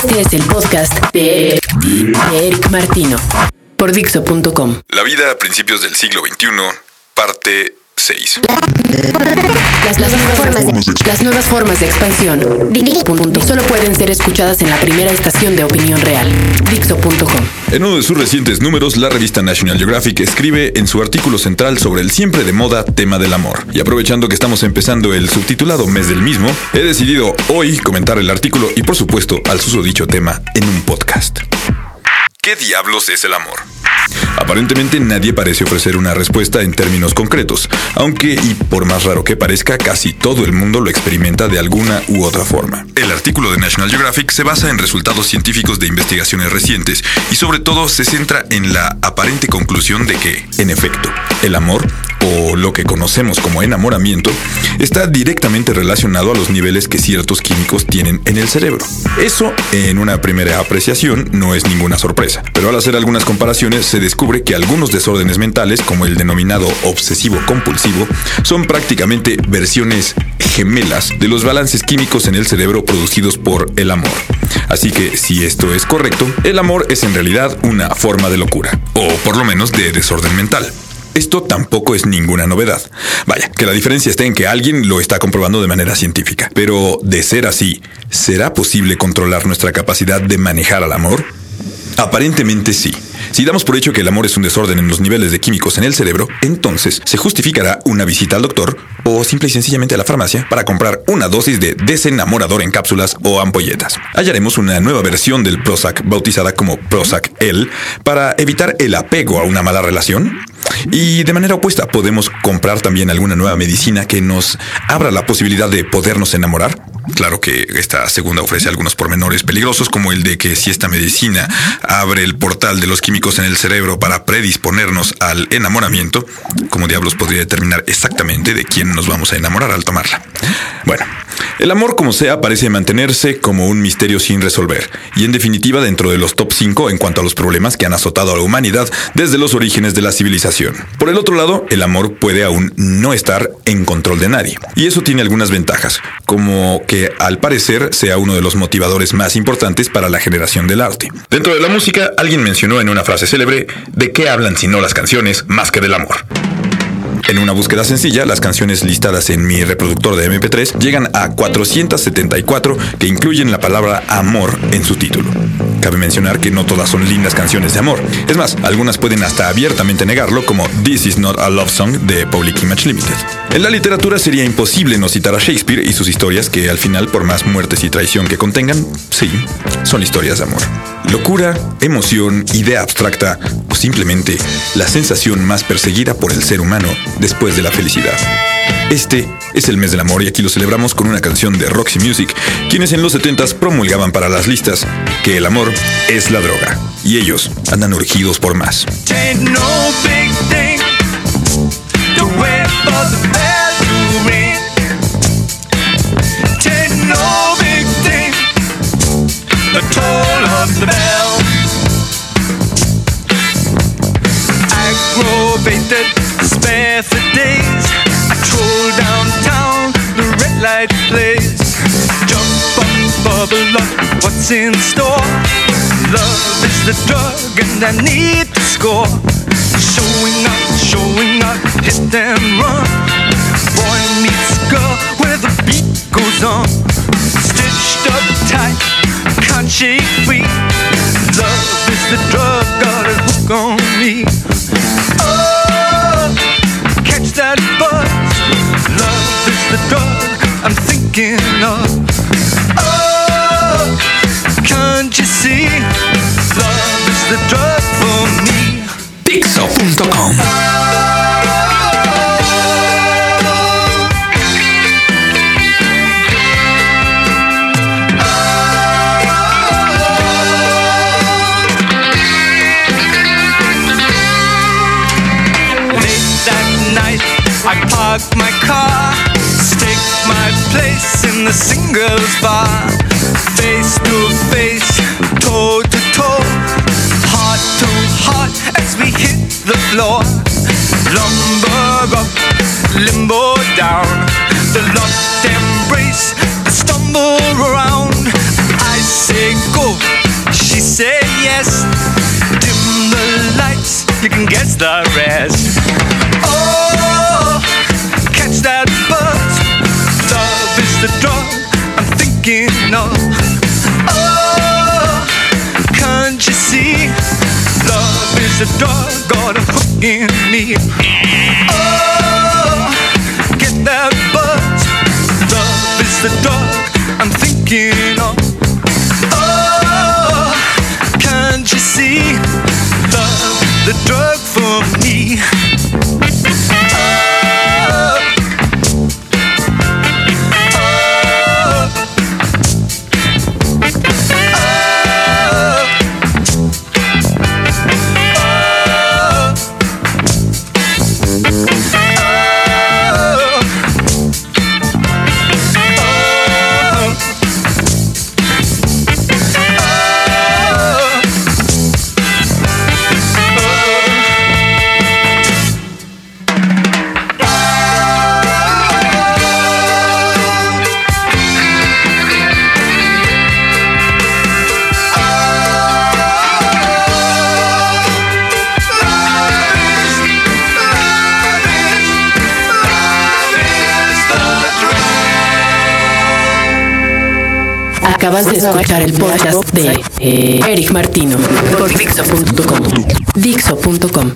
Este es el podcast de Eric Martino por Dixo.com. La vida a principios del siglo XXI, parte 6. Las, las nuevas formas de, las nuevas formas de expansión solo pueden ser escuchadas en la primera estación de opinión real, Dixo.com. En uno de sus recientes números, la revista National Geographic escribe en su artículo central sobre el siempre de moda tema del amor. Y aprovechando que estamos empezando el subtitulado mes del mismo, he decidido hoy comentar el artículo y por supuesto al susodicho tema en un podcast. ¿Qué diablos es el amor? Aparentemente nadie parece ofrecer una respuesta en términos concretos, aunque, y por más raro que parezca, casi todo el mundo lo experimenta de alguna u otra forma. El artículo de National Geographic se basa en resultados científicos de investigaciones recientes y sobre todo se centra en la aparente conclusión de que, en efecto, el amor, o lo que conocemos como enamoramiento, está directamente relacionado a los niveles que ciertos químicos tienen en el cerebro. Eso, en una primera apreciación, no es ninguna sorpresa, pero al hacer algunas comparaciones se descubre que algunos desórdenes mentales, como el denominado obsesivo compulsivo, son prácticamente versiones gemelas de los balances químicos en el cerebro producidos por el amor. Así que si esto es correcto, el amor es en realidad una forma de locura, o por lo menos de desorden mental. Esto tampoco es ninguna novedad. Vaya, que la diferencia está en que alguien lo está comprobando de manera científica. Pero, de ser así, ¿será posible controlar nuestra capacidad de manejar al amor? Aparentemente sí. Si damos por hecho que el amor es un desorden en los niveles de químicos en el cerebro, entonces se justificará una visita al doctor o simple y sencillamente a la farmacia para comprar una dosis de desenamorador en cápsulas o ampolletas. Hallaremos una nueva versión del Prozac bautizada como Prozac L para evitar el apego a una mala relación. Y de manera opuesta, podemos comprar también alguna nueva medicina que nos abra la posibilidad de podernos enamorar. Claro que esta segunda ofrece algunos pormenores peligrosos, como el de que si esta medicina abre el portal de los químicos en el cerebro para predisponernos al enamoramiento, como diablos podría determinar exactamente de quién nos vamos a enamorar al tomarla. Bueno, el amor como sea parece mantenerse como un misterio sin resolver, y en definitiva dentro de los top 5 en cuanto a los problemas que han azotado a la humanidad desde los orígenes de la civilización. Por el otro lado, el amor puede aún no estar en control de nadie, y eso tiene algunas ventajas, como que al parecer sea uno de los motivadores más importantes para la generación del arte. Dentro de la música, alguien mencionó en una frase célebre, ¿de qué hablan si no las canciones más que del amor? En una búsqueda sencilla, las canciones listadas en mi reproductor de MP3 llegan a 474 que incluyen la palabra amor en su título. Cabe mencionar que no todas son lindas canciones de amor. Es más, algunas pueden hasta abiertamente negarlo, como This is not a love song de Public Image Limited. En la literatura sería imposible no citar a Shakespeare y sus historias que al final, por más muertes y traición que contengan, sí, son historias de amor. Locura, emoción, idea abstracta o simplemente la sensación más perseguida por el ser humano después de la felicidad. Este es el mes del amor y aquí lo celebramos con una canción de Roxy Music, quienes en los 70s promulgaban para las listas que el amor es la droga y ellos andan urgidos por más. Spare for days. I troll downtown, the red light plays. Jump up, bubble up, what's in store? Love is the drug, and I need to score. Showing up, showing up, hit and run. Boy meets girl where the beat goes on. Stitched up tight, can't shake Dixo.com I park my car, stake my place in the singles bar. Floor. Lumber up, limbo down, the locked embrace, the stumble around. I say go. She said yes. Dim the lights, you can guess the rest. Oh, catch that buzz. Love is the drug I'm thinking of. Oh, can't you see? Love is the drug got a hook in me. Oh, get that buzz. Love is the drug I'm thinking of. Oh, can't you see? Love, the drug for me. Acabas de escuchar el podcast de eh, Eric Martino por Dixo.com. Dixo.com.